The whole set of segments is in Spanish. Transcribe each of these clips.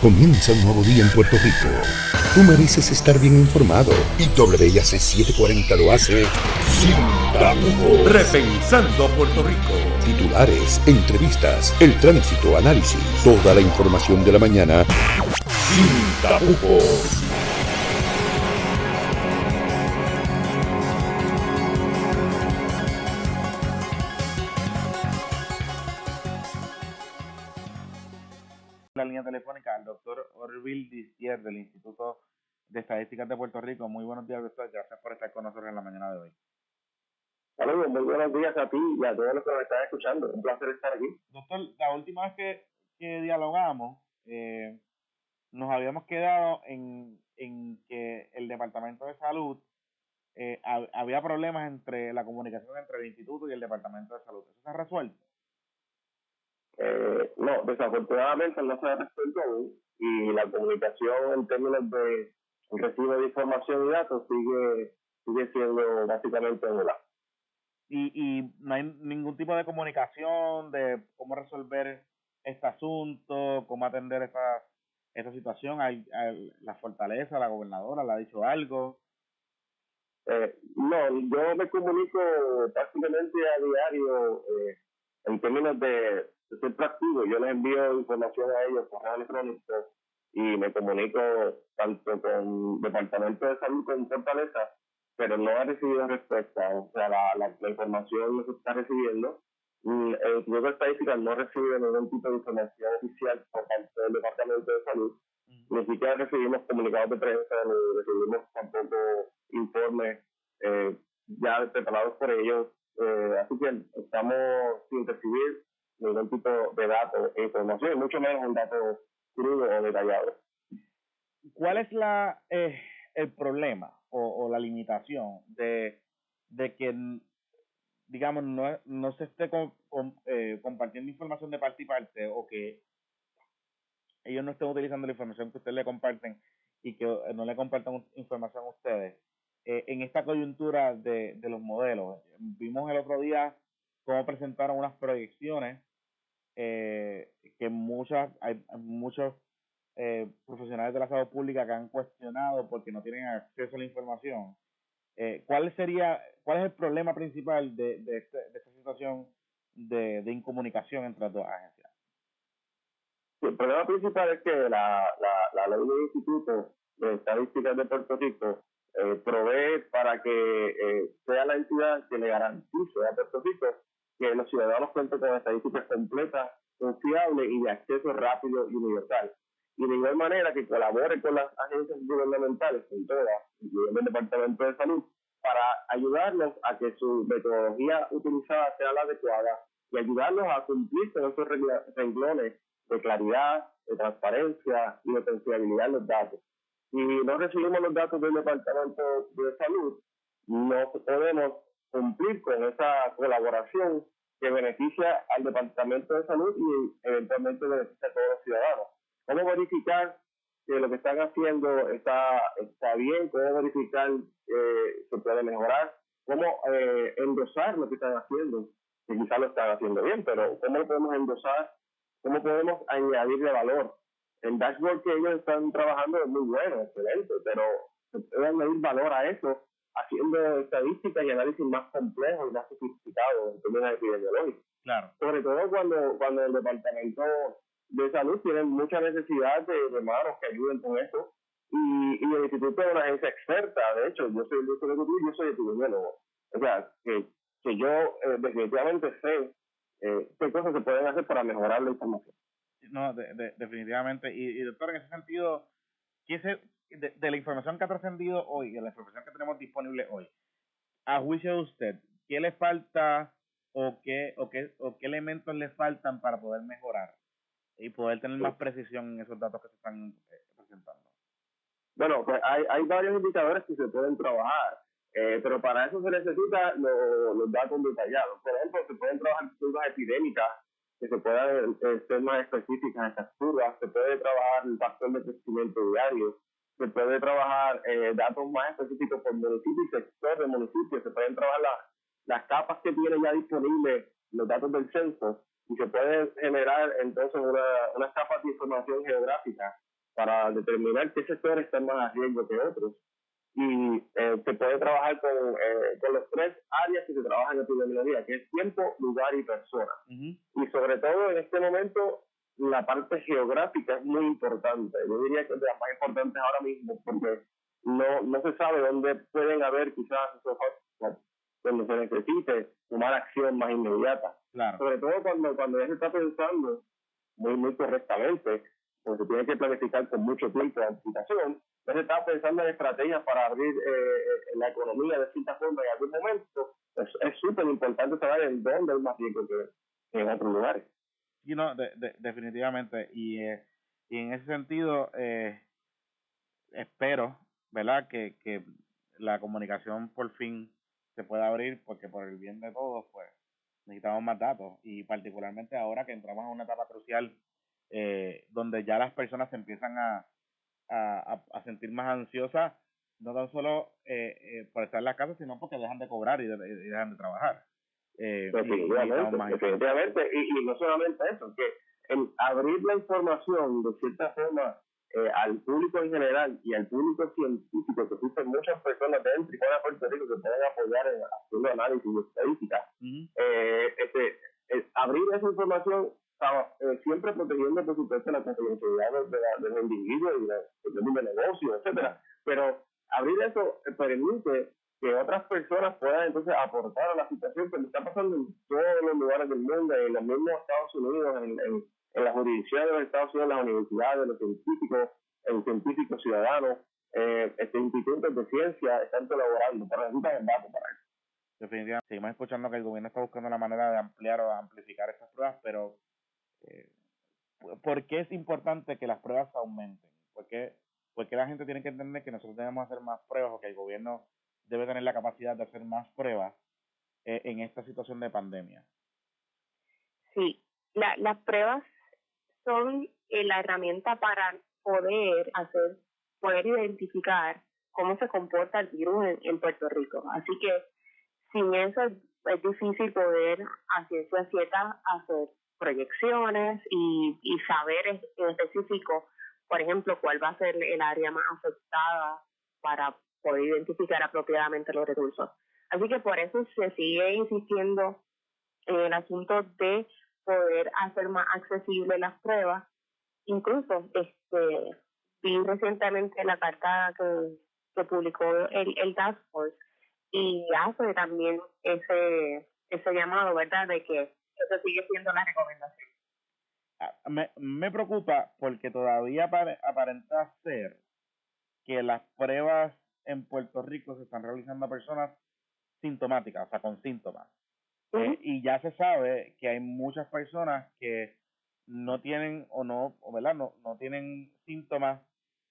Comienza un nuevo día en Puerto Rico. Tú mereces estar bien informado y WIAC 740 lo hace sin tapujos. Repensando Puerto Rico. Titulares, entrevistas, el tránsito, análisis, toda la información de la mañana sin tapujos. De Estadísticas de Puerto Rico. Muy buenos días, doctor. Gracias por estar con nosotros en la mañana de hoy. Saludos, muy buenos días a ti y a todos los que nos están escuchando. Un placer estar aquí. Doctor, la última vez que, que dialogamos, eh, nos habíamos quedado en, en que el Departamento de Salud eh, había problemas entre la comunicación entre el Instituto y el Departamento de Salud. ¿Eso se ha resuelto? Eh, no, desafortunadamente no se ha resuelto aún y la comunicación en términos de recibo de información y datos sigue sigue siendo básicamente nula. Y, y no hay ningún tipo de comunicación de cómo resolver este asunto, cómo atender esta, esta situación. Hay, la fortaleza, la gobernadora, le ha dicho algo. Eh, no, yo me comunico prácticamente a diario eh, en términos de soy proactivo, yo les envío información a ellos, correo electrónico, y me comunico tanto con Departamento de Salud como Fortaleza, pero no he recibido respuesta. O sea, la, la, información no se está recibiendo. Mm, el Instituto Estadística no recibe ningún tipo de información oficial por parte del Departamento de Salud. Ni siquiera recibimos comunicados de prensa, ni recibimos tampoco informes eh, ya preparados por ellos. Eh, así que estamos sin recibir ningún tipo de datos e información, mucho menos un dato crudo o detallado. ¿Cuál es la eh, el problema o, la limitación de, de que, digamos, no, no se esté eh, compartiendo información de parte y parte o que ellos no estén utilizando la información que ustedes le comparten y que no le compartan información a ustedes? Eh, en esta coyuntura de, de los modelos, vimos el otro día cómo presentaron unas proyecciones eh, que muchas, hay muchos eh, profesionales de la salud pública que han cuestionado porque no tienen acceso a la información. Eh, ¿Cuál sería, cuál es el problema principal de, de, este, de esta situación de, de incomunicación entre las dos agencias? El problema principal es que la, la, ley del Instituto de Estadísticas de Puerto Rico eh, provee para que sea la entidad que le garantice a Puerto Rico que los ciudadanos cuenten con estadísticas completas, confiables y de acceso rápido y universal. Y de igual manera que colabore con las agencias gubernamentales, con todas, incluyendo el Departamento de Salud, para ayudarnos a que su metodología utilizada sea la adecuada y ayudarnos a cumplir con esos renglones de claridad, de transparencia y de confiabilidad en los datos. Si no recibimos los datos del Departamento de Salud, no podemos cumplir con esa colaboración que beneficia al Departamento de Salud y eventualmente beneficia a todos los ciudadanos. ¿Cómo verificar que lo que están haciendo está, está bien? ¿Cómo verificar que se puede mejorar? ¿Cómo eh, endosar lo que están haciendo? Que quizás lo están haciendo bien, pero ¿cómo lo podemos endosar? ¿Cómo podemos añadirle valor? El dashboard que ellos están trabajando es muy bueno, excelente, pero se puede añadir valor a eso haciendo estadísticas y análisis más complejos y más sofisticados en términos epidemiológicos. Claro. Sobre todo cuando, cuando el Departamento de Salud tiene mucha necesidad de, de manos que ayuden con eso. Y, y el Instituto es una agencia experta, de hecho, yo soy el director ejecutivo y yo soy epidemiólogo. O sea, que, que yo eh, definitivamente sé eh, qué cosas se pueden hacer para mejorar la información. No, de, de, definitivamente. Y, y doctor, en ese sentido, ¿qué se, de, de, la información que ha trascendido hoy, de la información que tenemos disponible hoy, a juicio de usted, ¿qué le falta o qué, o qué, o qué elementos le faltan para poder mejorar y poder tener más precisión en esos datos que se están eh, presentando? Bueno, pues hay, hay varios indicadores que se pueden trabajar, eh, pero para eso se necesitan lo, los datos detallados. Por ejemplo, se pueden trabajar curvas epidémicas que se puedan eh, ser más específicas en estas curvas, se puede trabajar el factor de crecimiento diario, se puede trabajar eh, datos más específicos por municipio y sector de municipio, se pueden trabajar las capas que tiene ya disponibles los datos del censo y se puede generar entonces una, una capa de información geográfica para determinar qué sectores están más a riesgo que otros. Y eh, se puede trabajar con, eh, con los tres áreas que se trabajan en epidemiología, que es tiempo, lugar y persona. Y sobre todo en este momento, la parte geográfica es muy importante. Yo diría que es de las más importantes ahora mismo, porque no, no se sabe dónde pueden haber quizás esos hotspots donde se necesite tomar acción más inmediata. Sobre todo cuando, cuando ya se está pensando muy, muy correctamente, porque se tiene que planificar con mucho tiempo de anticipación, ya se está pensando en estrategias para abrir eh, eh, la economía de cierta forma en algún momento. Es súper importante saber en dónde es más riesgo que en otros lugares. Y no, de, definitivamente. Y, eh, y en ese sentido, eh, espero, ¿verdad?, que, que la comunicación por fin se pueda abrir, porque por el bien de todos, pues necesitamos más datos. Y particularmente ahora que entramos en una etapa crucial eh, donde ya las personas se empiezan a, a, a sentir más ansiosas, no tan solo eh, eh, por estar en la casa, sino porque dejan de cobrar y, y dejan de trabajar. Eh, definitivamente, y, y, no solamente eso, que el abrir la información de cierta forma eh, al público en general y al público científico, que existen muchas personas dentro y fuera de Puerto Rico que pueden apoyar en haciendo análisis y estadística, eh, este, abrir esa información eh, siempre protegiendo, por supuesto, la confidencialidad de, los individuos y de, de negocios, etcétera. Pero abrir eso permite que otras personas puedan entonces aportar a la situación que está pasando en todos los lugares del mundo, en los mismos Estados Unidos, en, en, en las jurisdicciones de los Estados Unidos, las universidades, los científicos, el científico ciudadano, eh, este institutos de ciencia están colaborando, pero necesitan el dato para eso. Definitivamente, seguimos escuchando que el gobierno está buscando una manera de ampliar o amplificar estas pruebas, pero eh, ¿por qué es importante que las pruebas aumenten? ¿Por qué, porque la gente tiene que entender que nosotros debemos hacer más pruebas o que el gobierno debe tener la capacidad de hacer más pruebas eh, en esta situación de pandemia. Sí, la, las pruebas son eh, la herramienta para poder hacer, poder identificar cómo se comporta el virus en, Puerto Rico. Así que sin eso es difícil poder a ciencia cierta hacer proyecciones y, y saber en específico, por ejemplo, cuál va a ser el área más afectada para poder identificar apropiadamente los recursos. Así que por eso se sigue insistiendo en el asunto de poder hacer más accesibles las pruebas. Incluso este vi recientemente la carta que, que publicó el, el Task Force y hace también ese ese llamado, ¿verdad?, de que eso sigue siendo la recomendación. Ah, me, me preocupa porque todavía aparenta ser que las pruebas en Puerto Rico se están realizando a personas sintomáticas, o sea, con síntomas. Eh, y ya se sabe que hay muchas personas que no tienen o no, o ¿verdad? No, no tienen síntomas,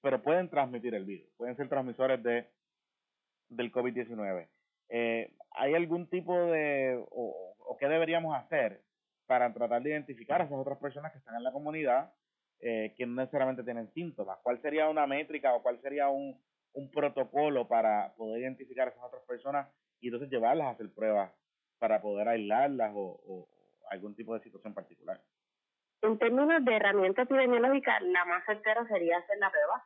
pero pueden transmitir el virus, pueden ser transmisores de del COVID-19. Eh, ¿Hay algún tipo de, o, o qué deberíamos hacer para tratar de identificar a esas otras personas que están en la comunidad eh, que no necesariamente tienen síntomas? ¿Cuál sería una métrica o cuál sería un, un protocolo para poder identificar a esas otras personas y entonces llevarlas a hacer pruebas para poder aislarlas o, algún tipo de situación particular. En términos de herramienta epidemiológica, la más certera sería hacer la prueba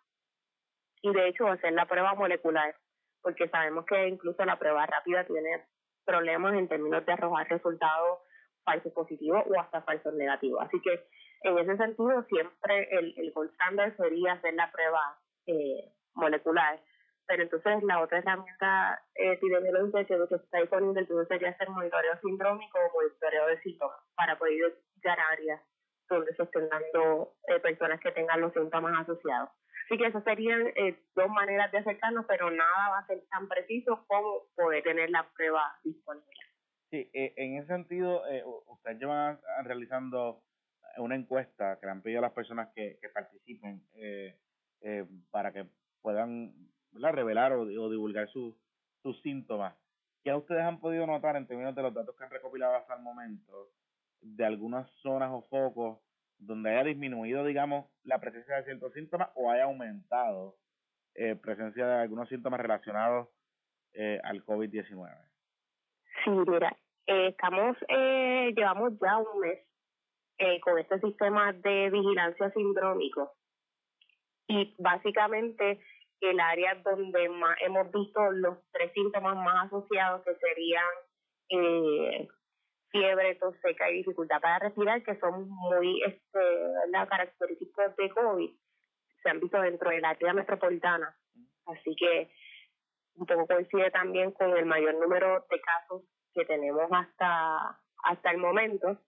y de hecho hacer la prueba molecular, porque sabemos que incluso la prueba rápida tiene problemas en términos de arrojar resultados falsos positivos o hasta falsos negativos. Así que en ese sentido siempre el, el gold standard sería hacer la prueba eh, molecular. Pero entonces la otra herramienta epidemiológica que, que está disponible entonces sería hacer monitoreo sindrómico o monitoreo de síntomas para poder identificar áreas donde se estén dando eh, personas que tengan los síntomas asociados. Así que esas serían eh, dos maneras de acercarnos, pero nada va a ser tan preciso como poder tener la prueba disponible. Sí, eh, en ese sentido, eh, ustedes llevan realizando una encuesta que le han pedido a las personas que, que participen eh, eh, para que puedan revelar o, divulgar sus síntomas. ¿Qué ustedes han podido notar en términos de los datos que han recopilado hasta el momento de algunas zonas o focos donde haya disminuido, digamos, la presencia de ciertos síntomas o haya aumentado eh, presencia de algunos síntomas relacionados eh, al COVID-19? Sí, mira, eh, estamos, eh, llevamos ya un mes eh, con este sistema de vigilancia sindrómico. Y básicamente el área donde más hemos visto los tres síntomas más asociados que serían eh, fiebre, tos seca y dificultad para respirar, que son muy este, las características de COVID, se han visto dentro de la área metropolitana. Así que un poco coincide también con el mayor número de casos que tenemos hasta, hasta el momento.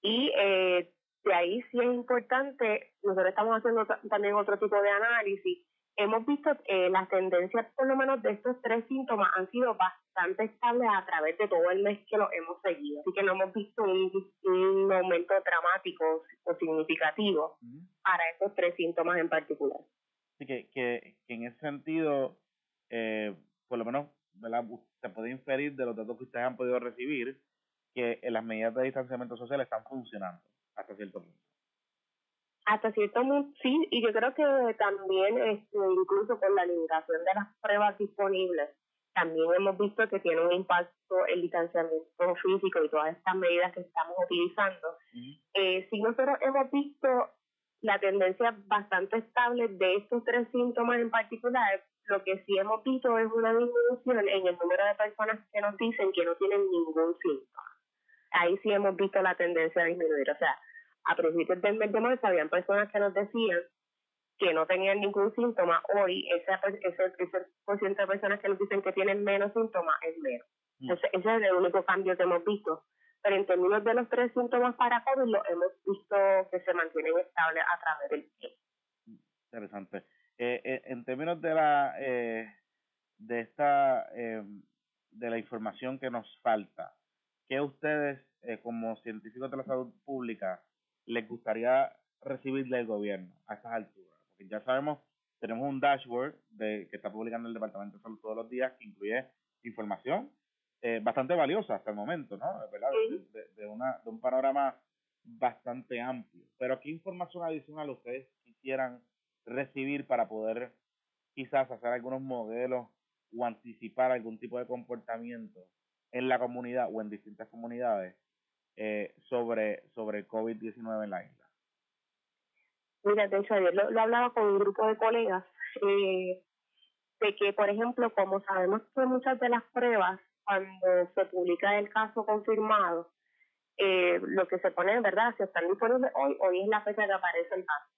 Y eh, de ahí sí es importante, nosotros estamos haciendo también otro tipo de análisis hemos visto eh, las tendencias, por lo menos de estos tres síntomas, han sido bastante estables a través de todo el mes que lo hemos seguido. Así que no hemos visto un, aumento dramático o significativo para estos tres síntomas en particular. Así que, que, en ese sentido, eh, por lo menos, se puede inferir de los datos que ustedes han podido recibir que las medidas de distanciamiento social están funcionando hasta cierto punto. Hasta cierto punto sí, y yo creo que también este, incluso con la limitación de las pruebas disponibles, también hemos visto que tiene un impacto el distanciamiento físico y todas estas medidas que estamos utilizando. eh, sí nosotros hemos visto la tendencia bastante estable de estos tres síntomas en particular, lo que sí hemos visto es una disminución en el número de personas que nos dicen que no tienen ningún síntoma. Ahí sí hemos visto la tendencia a disminuir. O sea, a principios del mes de marzo habían personas que nos decían que no tenían ningún síntoma, hoy ese, ese, ese por ciento de personas que nos dicen que tienen menos síntomas es menos. Mm. Ese, es el único cambio que hemos visto. Pero en términos de los tres síntomas para COVID, lo hemos visto que se mantienen estables a través del tiempo. Interesante. Eh, eh, en términos de la eh, de esta eh, de la información que nos falta, ¿qué ustedes eh, como científicos de la salud pública les gustaría recibir del gobierno a estas alturas? Porque ya sabemos, tenemos un dashboard de, que está publicando el Departamento de Salud todos los días que incluye información eh, bastante valiosa hasta el momento, ¿no? ¿verdad? De, una, de un panorama bastante amplio. Pero ¿qué información adicional ustedes quisieran recibir para poder quizás hacer algunos modelos o anticipar algún tipo de comportamiento en la comunidad o en distintas comunidades eh, sobre, sobre COVID-19 en la isla? Mira, de hecho, ayer lo, hablaba con un grupo de colegas eh, de que, por ejemplo, como sabemos que muchas de las pruebas, cuando se publica el caso confirmado, eh, lo que se pone, en verdad, si están disponibles hoy, hoy es la fecha que aparece el caso.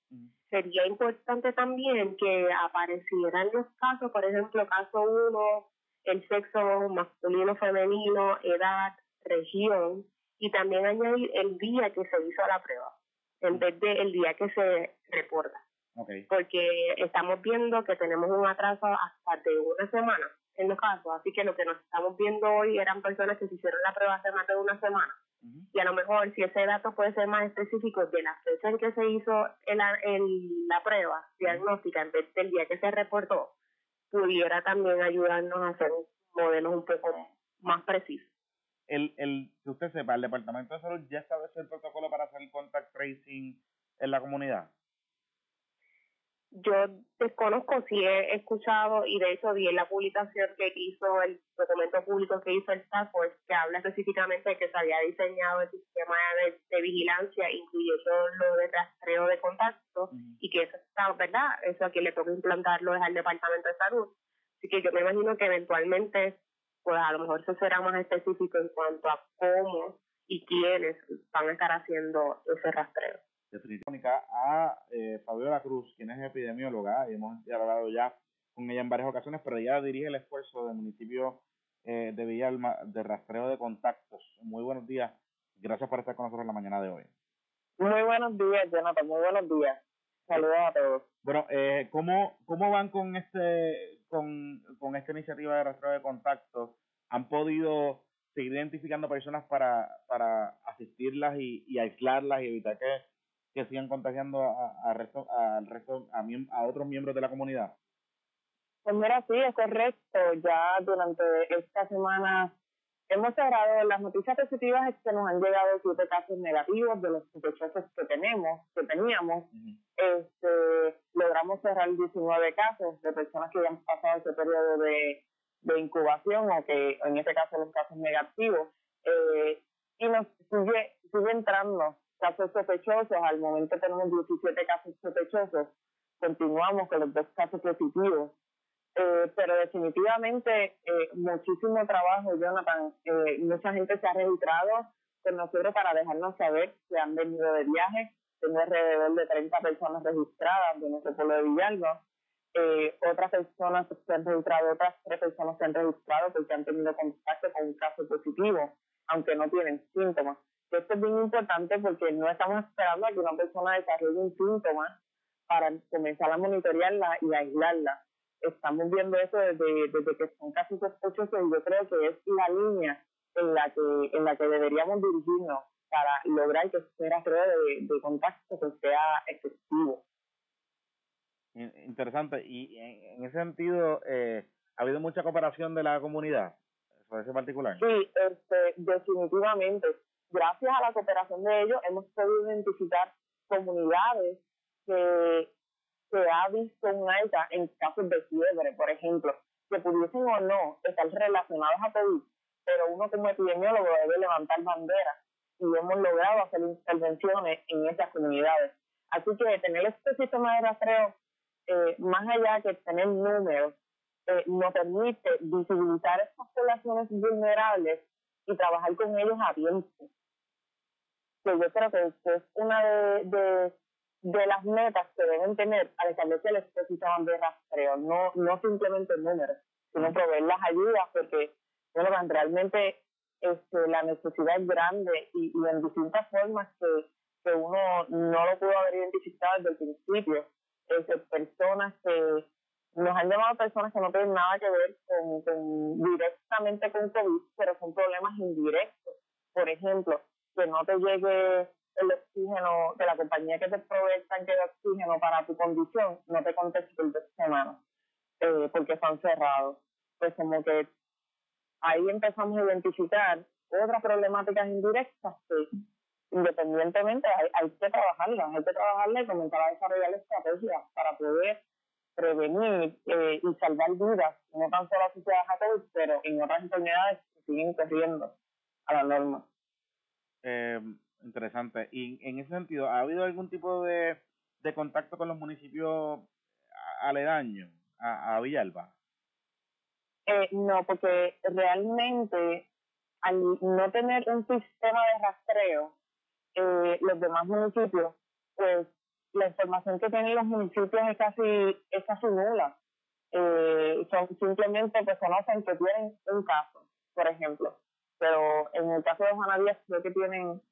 Sería importante también que aparecieran los casos, por ejemplo, caso 1, el sexo masculino, femenino, edad, región, y también añadir el día que se hizo la prueba, en vez de el día que se reporta. Porque estamos viendo que tenemos un atraso hasta de una semana en los casos, así que lo que nos estamos viendo hoy eran personas que se hicieron la prueba hace más de una semana. Y a lo mejor si ese dato puede ser más específico de la fecha en que se hizo el, el, la prueba diagnóstica en vez del día que se reportó, pudiera también ayudarnos a hacer modelos un poco más precisos el, el, que usted sepa, el Departamento de Salud ya establece el protocolo para hacer el contact tracing en la comunidad. Yo desconozco si he escuchado y de hecho vi en la publicación que hizo el documento público que hizo el Task que habla específicamente de que se había diseñado el sistema de, de vigilancia, incluyendo lo de rastreo de contacto y que eso está, ¿verdad? Eso a quien le toca implantarlo es al Departamento de Salud. Así que yo me imagino que eventualmente pues a lo mejor se será más específico en cuanto a cómo y quiénes van a estar haciendo ese rastreo. Definitivamente a eh, Fabiola Cruz, quien es epidemióloga, y hemos hablado ya con ella en varias ocasiones, pero ella dirige el esfuerzo del municipio eh, de Villalma de rastreo de contactos. Muy buenos días, gracias por estar con nosotros en la mañana de hoy. Muy buenos días, Jonathan, muy buenos días. Saludos a todos. Bueno, eh, ¿cómo, ¿cómo van con este con, con esta iniciativa de rastreo de contactos? ¿Han podido seguir identificando personas para, para asistirlas y, y aislarlas y evitar que, que sigan contagiando a, a resto, al resto, a, a otros miembros de la comunidad? Pues mira, sí, es correcto. Ya durante esta semana Hemos cerrado las noticias positivas es que nos han llegado siete casos negativos de los sospechosos que tenemos, que teníamos. este, logramos cerrar 19 casos de personas que habían pasado ese periodo de, de incubación o que en este caso los casos negativos. Eh, y nos sigue, sigue entrando casos sospechosos, al momento tenemos 17 casos sospechosos, continuamos con los dos casos positivos. Eh, pero definitivamente eh, muchísimo trabajo, Jonathan. Eh, mucha gente se ha registrado con nosotros para dejarnos saber que han venido de viaje. Tengo alrededor de 30 personas registradas de nuestro pueblo de Villalba. Eh, otras personas se han registrado, otras tres personas se han registrado porque han tenido contacto con un caso positivo, aunque no tienen síntomas. Esto es bien importante porque no estamos esperando a que una persona desarrolle un síntoma para comenzar a monitorearla y aislarla. Estamos viendo eso desde, desde que son casos sospechosos y yo creo que es la línea en la que, en la que deberíamos dirigirnos para lograr que este rastreo de, de contacto sea efectivo. Interesante. Y en, ese sentido, eh, ¿ha habido mucha cooperación de la comunidad sobre ese particular? Sí, este, definitivamente gracias a la cooperación de ellos hemos podido identificar comunidades que se ha visto un alta en casos de fiebre, por ejemplo, que pudiesen o no estar relacionados a COVID, pero uno como epidemiólogo debe levantar banderas y hemos logrado hacer intervenciones en esas comunidades. Así que tener este sistema de rastreo, eh, más allá que tener números, eh, nos permite visibilizar estas poblaciones vulnerables y trabajar con ellos a tiempo que yo creo que es una de, de, de las metas que deben tener al establecer este sistema de rastreo, no, no simplemente números, sino proveer las ayudas, porque bueno, realmente este, la necesidad es grande y, y en distintas formas que, que uno no lo pudo haber identificado desde el principio. Es personas que nos han llamado personas que no tienen nada que ver con, con directamente con COVID, pero son problemas indirectos. Por ejemplo, que no te llegue el oxígeno de la compañía que te provee el tanque de oxígeno para tu condición, no te conteste por dos semanas, eh, porque están cerrados. Pues como que ahí empezamos a identificar otras problemáticas indirectas que independientemente hay, hay que trabajarlas, hay que trabajarlas y comenzar a desarrollar estrategias para poder prevenir eh, y salvar vidas, no tan solo asociadas a COVID, pero en otras enfermedades que siguen corriendo a la norma. Eh, interesante. Y en ese sentido, ¿ha habido algún tipo de, de contacto con los municipios aledaños a, a Villalba? Eh, no, porque realmente al no tener un sistema de rastreo, eh, los demás municipios, pues la información que tienen los municipios es casi, es casi nula. Eh, son, simplemente pues conocen que tienen un caso, por ejemplo pero en el caso de Juana Díaz creo que tienen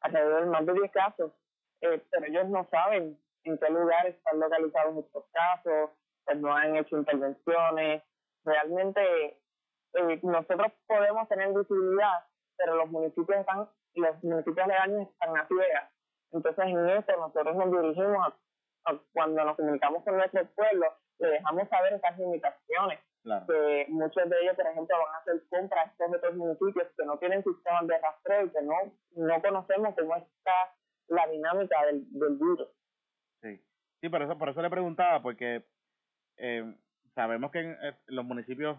alrededor de más de 10 casos, eh, pero ellos no saben en qué lugar están localizados estos casos, pues no han hecho intervenciones, realmente eh, nosotros podemos tener visibilidad, pero los municipios están, los municipios aledaños están a ciegas. Entonces en eso nosotros nos dirigimos a, cuando nos comunicamos con nuestro pueblo, le dejamos saber esas limitaciones que muchos de ellos, por ejemplo, van a hacer compras en otros municipios que no tienen sistemas de rastreo y que no, no conocemos cómo está la dinámica del, del virus. Sí, sí, por eso, por eso le preguntaba, porque eh, sabemos que en, los municipios,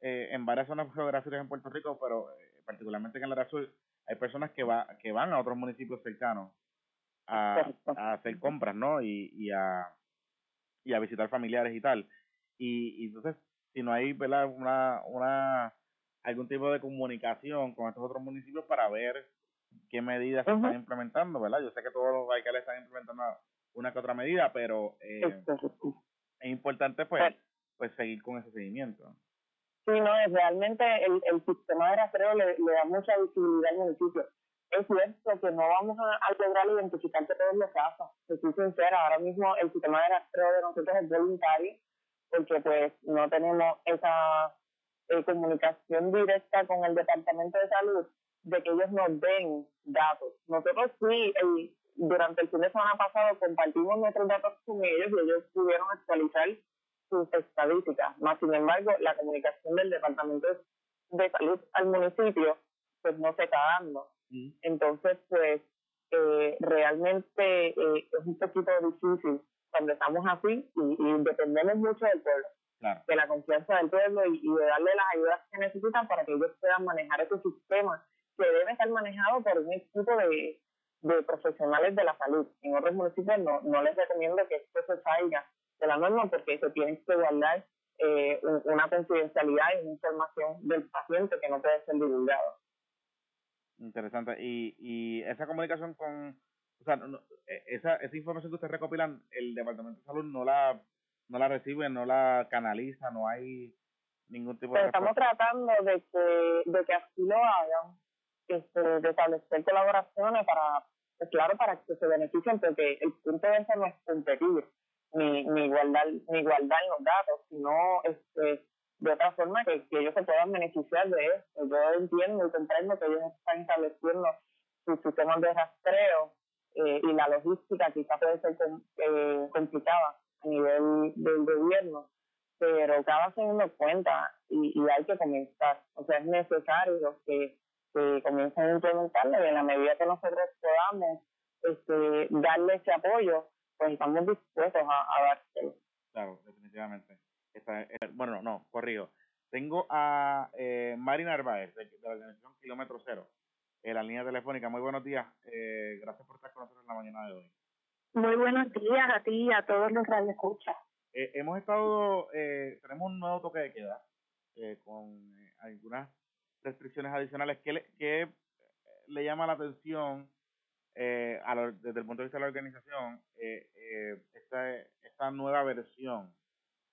eh, en varias zonas geográficas en Puerto Rico, pero eh, particularmente en el área sur, hay personas que, va, que van a otros municipios cercanos a, a hacer compras, ¿no? Y, y, a, y a visitar familiares y tal. Y, y entonces si no hay ¿verdad? Una, una, algún tipo de comunicación con estos otros municipios para ver qué medidas se están implementando, ¿verdad? Yo sé que todos los alcaldes están implementando una que otra medida, pero eh, es importante pues, pues seguir con ese seguimiento. Sí, no, es realmente el, el sistema de rastreo le, le da mucha visibilidad al municipio. Es cierto que no vamos a, a lograr identificar todos los casos. Soy sincera, ahora mismo el sistema de rastreo de nosotros es voluntario porque pues no tenemos esa eh, comunicación directa con el Departamento de Salud de que ellos nos den datos. Nosotros sí, durante el fin de semana pasado compartimos nuestros datos con ellos y ellos pudieron actualizar sus estadísticas. Más sin embargo, la comunicación del Departamento de Salud al municipio pues no se está dando. Mm. Entonces, pues eh, realmente eh, es un poquito difícil cuando estamos así y, dependemos mucho del pueblo, de la confianza del pueblo y, de darle las ayudas que necesitan para que ellos puedan manejar ese sistema que debe estar manejado por un equipo de, de profesionales de la salud. En otros municipios no, no les recomiendo que esto se salga de la norma porque se tiene que guardar eh, una confidencialidad y una información del paciente que no puede ser divulgada. Interesante. Y, y esa comunicación con, o sea, e, esa, esa información que ustedes recopilan, el Departamento de Salud no la, no la recibe, no la canaliza, no hay ningún tipo de... estamos tratando de que, de que así lo hagan, este, de establecer colaboraciones para, pues claro, para que se beneficien, porque el punto de eso no es competir, ni, ni igualdad, ni igualdad en los datos, sino este, de otra forma que, que ellos se puedan beneficiar de esto. Yo entiendo y comprendo que ellos están estableciendo sus sistemas de rastreo eh, y la logística quizá puede ser eh, complicada a nivel del gobierno, pero cada segundo cuenta y, hay que comenzar. O sea, es necesario que, que comiencen a implementarlo y en la medida que nosotros podamos este, darle ese apoyo, pues estamos dispuestos a, a dárselo. Claro, definitivamente. Eh, bueno, no, corrido. Tengo a eh, Mari Narváez, de, la organización Kilómetro Cero, en la línea telefónica. Muy buenos días. Eh, gracias por estar con nosotros en la mañana de hoy. Muy buenos días a ti y a todos los que escuchan. Eh, hemos estado, eh, tenemos un nuevo toque de queda eh, con eh, algunas restricciones adicionales. ¿Qué le, qué le llama la atención eh, a lo, desde el punto de vista de la organización esta, esta nueva versión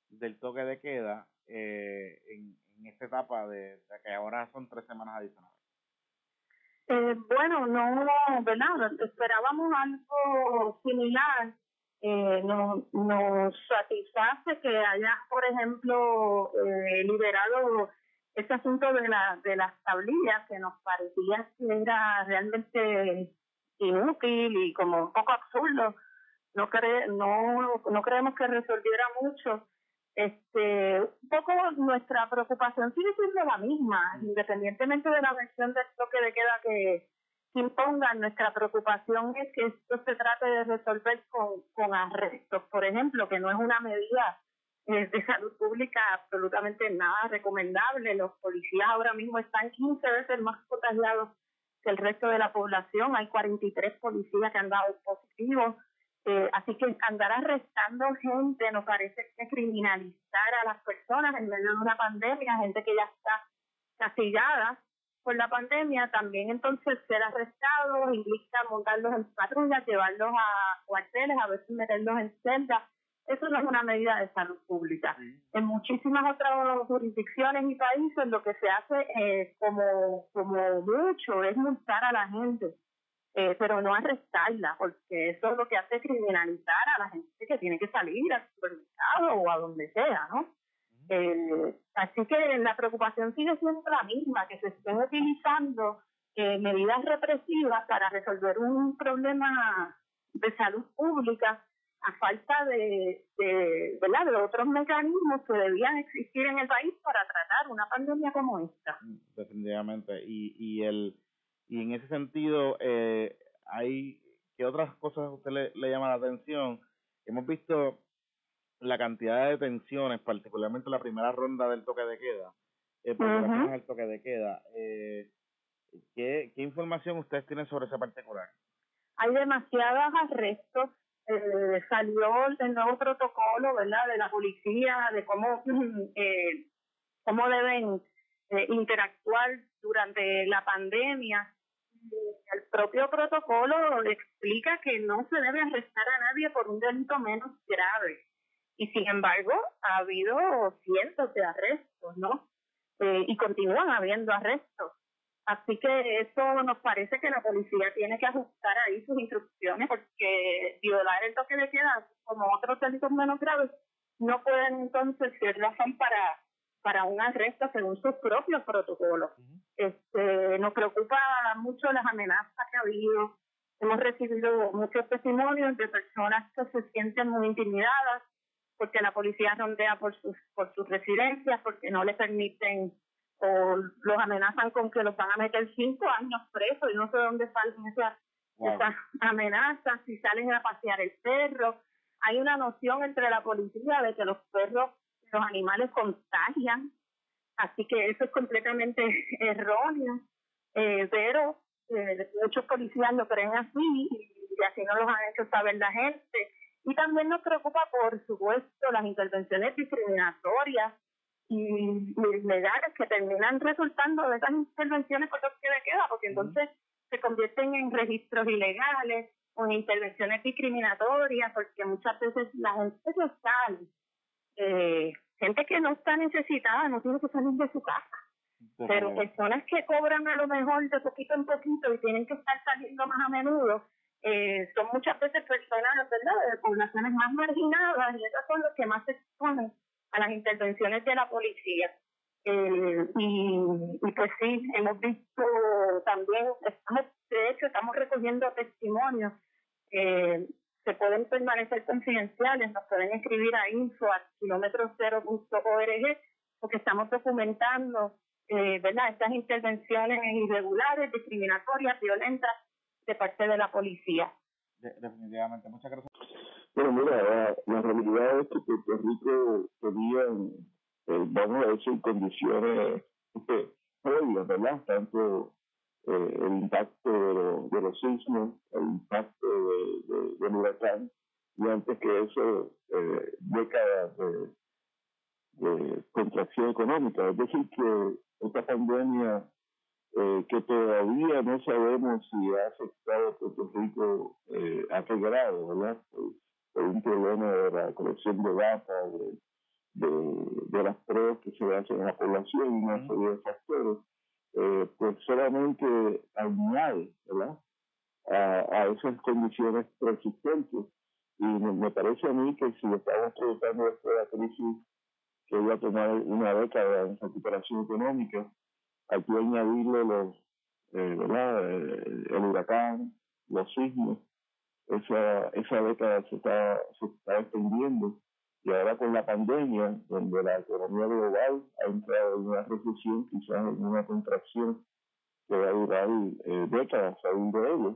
del toque de queda en, en esta etapa de, de, que ahora son tres semanas adicionales? Eh, bueno, no, ¿verdad? Esperábamos algo similar. Eh, nos, nos satisface que haya, por ejemplo, eh, liberado ese asunto de, la, de las tablillas que nos parecía que era realmente inútil y como un poco absurdo. No, cre no, no creemos que resolviera mucho este, un poco nuestra preocupación sigue siendo la misma, independientemente de la versión del toque de queda que, impongan, nuestra preocupación es que esto se trate de resolver con, con arrestos, por ejemplo, que no es una medida eh, de salud pública absolutamente nada recomendable. Los policías ahora mismo están 15 veces más contagiados que el resto de la población. Hay 43 policías que han dado positivos. Eh, así que andar arrestando gente nos parece que criminalizar a las personas en medio de una pandemia, gente que ya está castigada por la pandemia, también entonces ser arrestados implica montarlos en patrullas, llevarlos a cuarteles, a veces meterlos en celdas. Eso no es una medida de salud pública. En muchísimas otras jurisdicciones y países lo que se hace eh, como, como mucho es multar a la gente eh, pero no arrestarla, porque eso es lo que hace criminalizar a la gente que tiene que salir al supermercado o a donde sea, ¿no? Eh, así que la preocupación sigue siendo la misma, que se estén utilizando eh, medidas represivas para resolver un problema de salud pública a falta de, de, ¿verdad? de otros mecanismos que debían existir en el país para tratar una pandemia como esta. Definitivamente. Y, y el y en ese sentido, eh, hay ¿qué otras cosas a usted le, le llama la atención? Hemos visto la cantidad de detenciones, particularmente la primera ronda del toque de queda, eh, por uh -huh. el toque de queda. Eh, ¿qué, ¿Qué información ustedes tienen sobre ese particular? Hay demasiados arrestos. Eh, salió el nuevo protocolo, ¿verdad?, de la policía, de cómo, eh, cómo deben eh, interactuar durante la pandemia el propio protocolo explica que no se debe arrestar a nadie por un delito menos grave. Y sin embargo, ha habido cientos de arrestos, ¿no? Eh, y continúan habiendo arrestos. Así que eso nos parece que la policía tiene que ajustar ahí sus instrucciones porque violar el toque de queda como otros delitos menos graves no pueden entonces ser razón para para un arresto según sus propios protocolos. Uh -huh. Este, nos preocupa mucho las amenazas que ha habido. Hemos recibido muchos testimonios de personas que se sienten muy intimidadas porque la policía rondea por sus, por sus residencias, porque no les permiten o los amenazan con que los van a meter cinco años presos y no sé dónde salen esas, wow. esas amenazas, si salen a pasear el perro. Hay una noción entre la policía de que los perros los animales contagian, así que eso es completamente erróneo, eh, pero eh, muchos policías lo creen así y así no los han hecho saber la gente. Y también nos preocupa, por supuesto, las intervenciones discriminatorias y, legales que terminan resultando de esas intervenciones por lo que de queda, porque entonces se convierten en registros ilegales o en intervenciones discriminatorias, porque muchas veces la gente no sale, eh, gente que no está necesitada, no tiene que salir de su casa. Pero personas que cobran a lo mejor de poquito en poquito y tienen que estar saliendo más a menudo, eh, son muchas veces personas ¿verdad? de poblaciones más marginadas y esas son los que más se exponen a las intervenciones de la policía. Eh, y, y, pues sí, hemos visto también, estamos, de hecho, estamos recogiendo testimonios que se pueden permanecer confidenciales, nos pueden escribir a info a kilómetrocero.org porque estamos documentando eh, ¿verdad? estas intervenciones irregulares, discriminatorias, violentas de parte de la policía. definitivamente, muchas gracias. Bueno, mira, la, realidad es que Puerto Rico tenía, eh, vamos a decir, condiciones previas, ¿verdad? Tanto eh, el impacto de, de, los sismos, el impacto de, del huracán, y antes que eso, eh, décadas de, de contracción económica. Es decir, que esta pandemia eh, que todavía no sabemos si ha afectado a Puerto Rico eh, a qué grado, ¿verdad? Por, un problema de la colección de data, de, de, las pruebas que se hacen en la población y una serie de factores, eh, pues solamente añade, ¿verdad? A, a esas condiciones persistentes. Y me, parece a mí que si estamos tratando de la crisis que iba a tomar una década en recuperación económica, hay que añadirle los, eh, ¿verdad? Eh, el huracán, los sismos, esa, esa década se está, se está extendiendo y ahora con la pandemia, donde la economía global ha entrado en una recesión, quizás en una contracción que va a durar eh, décadas salir de ello,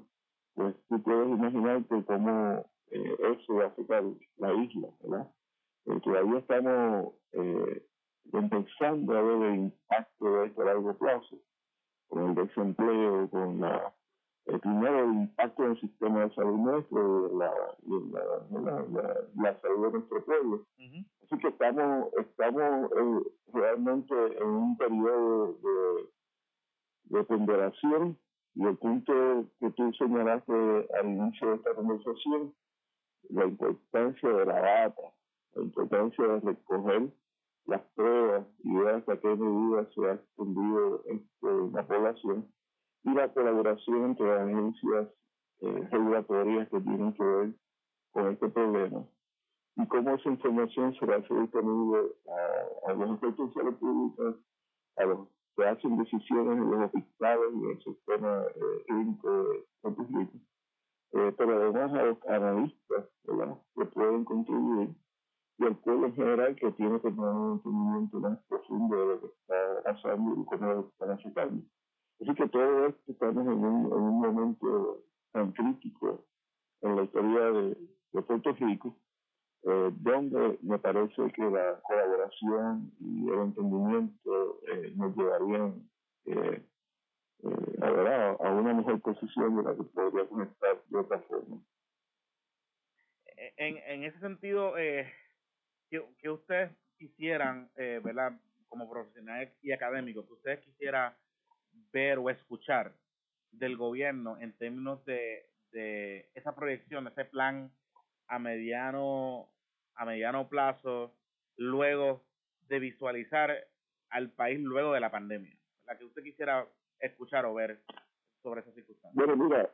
pues tú puedes imaginarte cómo eh, eso va a afectar la isla, ¿verdad? Eh, todavía estamos empezando a ver el impacto de esto a largo plazo, con el desempleo, con la, el primero el impacto en el sistema de salud nuestro, la, la, la, la salud de nuestro pueblo. Así que estamos, estamos eh, realmente en un periodo de, de ponderación y el punto que tú señalaste al inicio de esta conversación, la importancia de la data, la importancia de recoger las pruebas y ver hasta qué medida se ha extendido este, la población y la colaboración entre las agencias eh, regulatorias que tienen que ver con este problema. Y cómo esa información será disponible a, a los efectos de la pública, a los que hacen decisiones en los hospitales y en el sistema eh, clínico de eh, pero además a los analistas que pueden contribuir y el pueblo en general que tiene que tener un entendimiento más profundo de lo que está pasando y cómo lo están afectando. Así que esto estamos en un, en un momento tan crítico en la historia de, Puerto Rico, eh, donde me parece que la colaboración y el entendimiento eh, nos llevarían eh, eh a, a, una mejor posición de la que podríamos estar de otra forma. En, en ese sentido, eh, que, ustedes quisieran, ¿verdad? Como profesionales y académicos, que ustedes quisieran ver o escuchar del gobierno en términos de, de esa proyección, ese plan a mediano, a mediano plazo, luego de visualizar al país luego de la pandemia, la que usted quisiera escuchar o ver sobre esa circunstancia. Bueno, mira,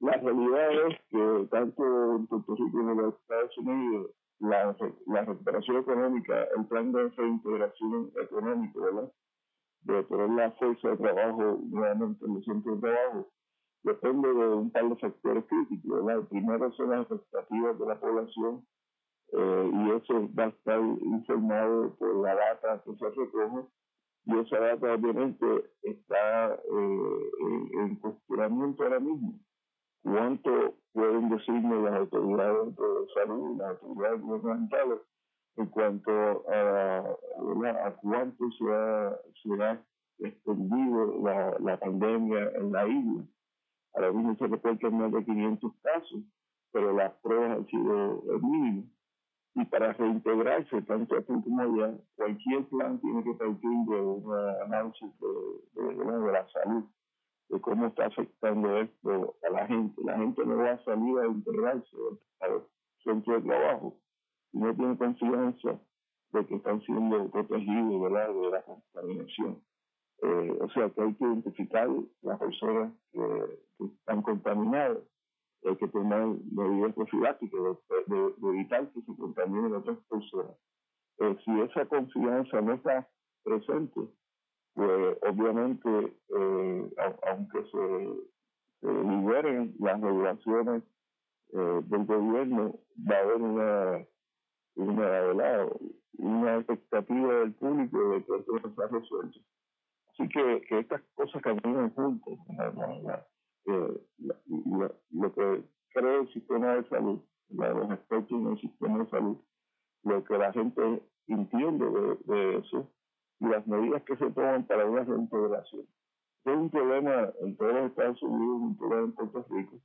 la realidad es que tanto en Puerto Rico como en los Estados Unidos la, la recuperación económica, el plan de reintegración económica, ¿verdad? De poner la fuerza de trabajo nuevamente en los centros de trabajo, depende de un par de factores críticos, ¿verdad? El primero son las expectativas de la población eh, y eso va a estar informado por la data que se recoge y esa data obviamente está eh, en, en cuestionamiento ahora mismo cuánto pueden decirme las autoridades de salud, las autoridades gubernamentales, en cuanto a, cuánto se ha, extendido la, pandemia en la isla. Ahora mismo se reportan más de 500 casos, pero las pruebas han sido mínimas. Y para reintegrarse, tanto aquí como allá, cualquier plan tiene que partir de un análisis de, la salud, de cómo está afectando esto a la gente. La gente no va a salir a integrarse al centro de trabajo no tiene confianza de que están siendo protegidos ¿verdad? de la contaminación. Eh, o sea que hay que identificar las personas que, están contaminadas, hay que tomar medidas profilácticas de, evitar que se contaminen otras personas. Eh, si esa confianza no está presente, pues obviamente, eh, aunque se, liberen las regulaciones del gobierno, va a haber una, una, una expectativa del público de que esto se ha resuelto. Así que, que estas cosas caminan juntas. Eh, lo que cree el sistema de salud, los aspectos en el sistema de salud, lo que la gente entiende de, eso y las medidas que se toman para una reintegración. Es un problema en todos los Estados Unidos, un problema en Puerto Rico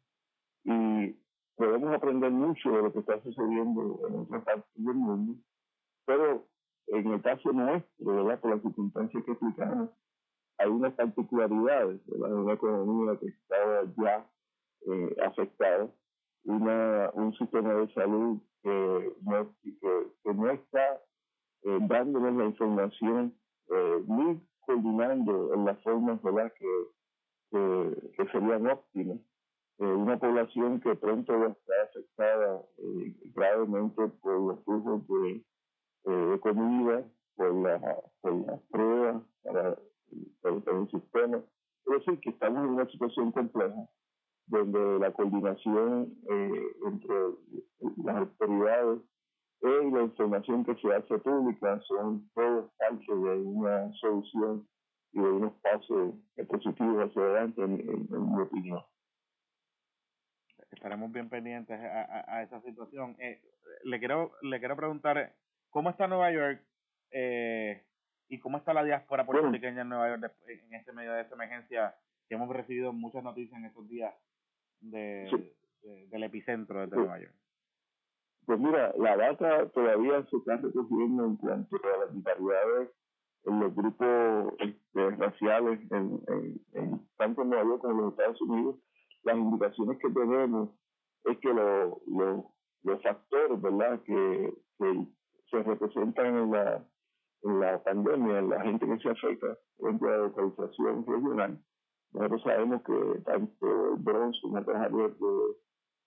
podemos aprender mucho de lo que está sucediendo en otras partes del mundo, pero en el caso nuestro, ¿verdad? por las circunstancias que explicamos, hay unas particularidades de la economía que estaba ya eh, afectada, una, un sistema de salud que no, está eh, dándonos la información eh, ni coordinando en las formas que, que, que serían óptimas. Eh, una población que pronto va a estar afectada gravemente por los flujos de, de comida, por, la, por las pruebas para en el sistema. Es decir, que estamos en una situación compleja donde la coordinación eh, entre las autoridades y la información que se hace pública son todos parte de una solución y de unos pasos positivos hacia adelante, en, mi opinión. Estaremos bien pendientes a, esa situación. Eh, le quiero le quiero preguntar, ¿cómo está Nueva York eh, y cómo está la diáspora puertorriqueña en Nueva York en este medio de esta emergencia que hemos recibido muchas noticias en estos días de, del epicentro de Nueva York. Pues mira, la data todavía se está recogiendo en cuanto a las disparidades en los grupos este, raciales, en, en, tanto en Nueva York como en los Estados Unidos. Las indicaciones que tenemos es que los factores ¿verdad? Que, que se representan en la la pandemia, la gente que se afecta dentro de la localización regional, nosotros sabemos que tanto el Bronx como otras áreas de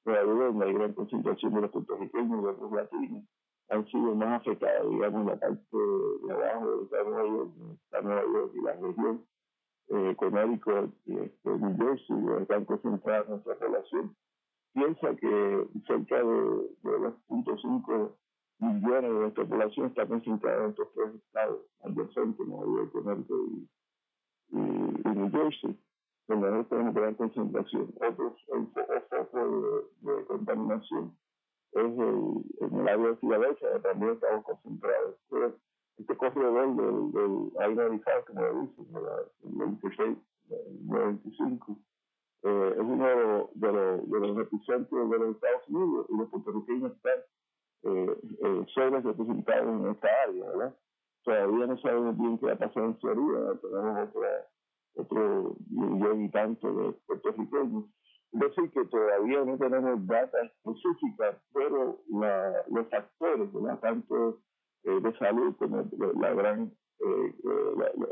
Nueva York, la gran concentración de los puertorriqueños y de los latinos, han sido más afectados, digamos, la parte de abajo de Nueva York, Nueva York y la región, eh, y este, New Jersey, donde están concentradas nuestra relación. Piensa que cerca de, de 2.5 millones de nuestra población está concentrada en estos tres estados adyacentes, Nueva York, Connecticut y, y, y, New Jersey, donde nosotros tenemos gran concentración. Otros, el, foco de, contaminación es el, en el área de Filadelfia, donde también estamos concentrados. Pero este corredor del, del aire arizado, como le dicen, el 26, el 95, eh, es uno de los, de, los, de los epicentros de los Estados Unidos y los puertorriqueños están eh, eh, representados en esta área, ¿verdad? Todavía no sabemos bien qué va a pasar en Florida, tenemos otra, otro millón y tanto de puertorriqueños. Es decir, que todavía no tenemos data específicas, pero la, los factores, ¿verdad? tanto de salud como la gran, eh,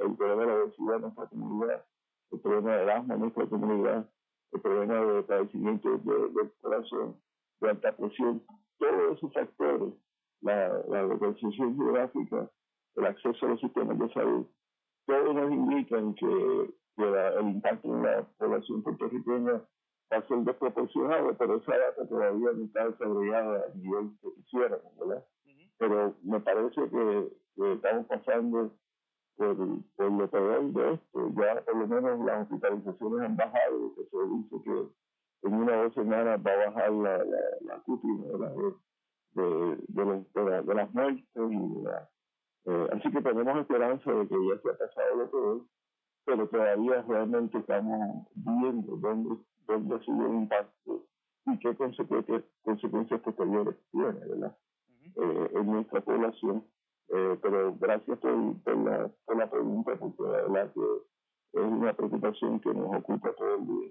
el problema de la obesidad en nuestra comunidad, el problema del asma en nuestra comunidad, el problema de padecimiento de corazón, de alta presión, todos esos factores, la, la localización geográfica, el acceso a los sistemas de salud, todos nos indican que, el impacto en la población puertorriqueña va a ser desproporcionado, pero esa data todavía no está desarrollada a nivel que quisiéramos, ¿verdad? Pero me parece que, estamos pasando por, por lo peor de esto. Ya por lo menos las hospitalizaciones han bajado, que se dice que en una o dos semanas va a bajar la, la, la de, de, de, de, las muertes. Y eh, así que tenemos esperanza de que ya se ha pasado lo peor, pero todavía realmente estamos viendo dónde, dónde sigue el impacto y qué consecuencias, consecuencias posteriores tiene, ¿verdad? Eh, en nuestra población. Eh, pero gracias por, por, la, por la pregunta, porque la verdad que es una preocupación que nos ocupa todo el día.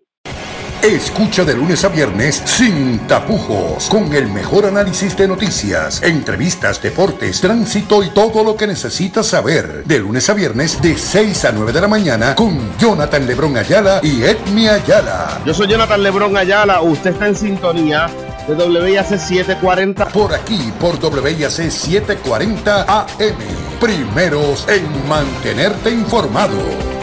Escucha de lunes a viernes sin tapujos, con el mejor análisis de noticias, entrevistas, deportes, tránsito y todo lo que necesitas saber. De lunes a viernes de 6 a 9 de la mañana con Jonathan Lebrón Ayala y Edmi Ayala. Yo soy Jonathan Lebrón Ayala, usted está en sintonía de WIAC 740. Por aquí, por WIAC 740 AM. Primeros en mantenerte informado.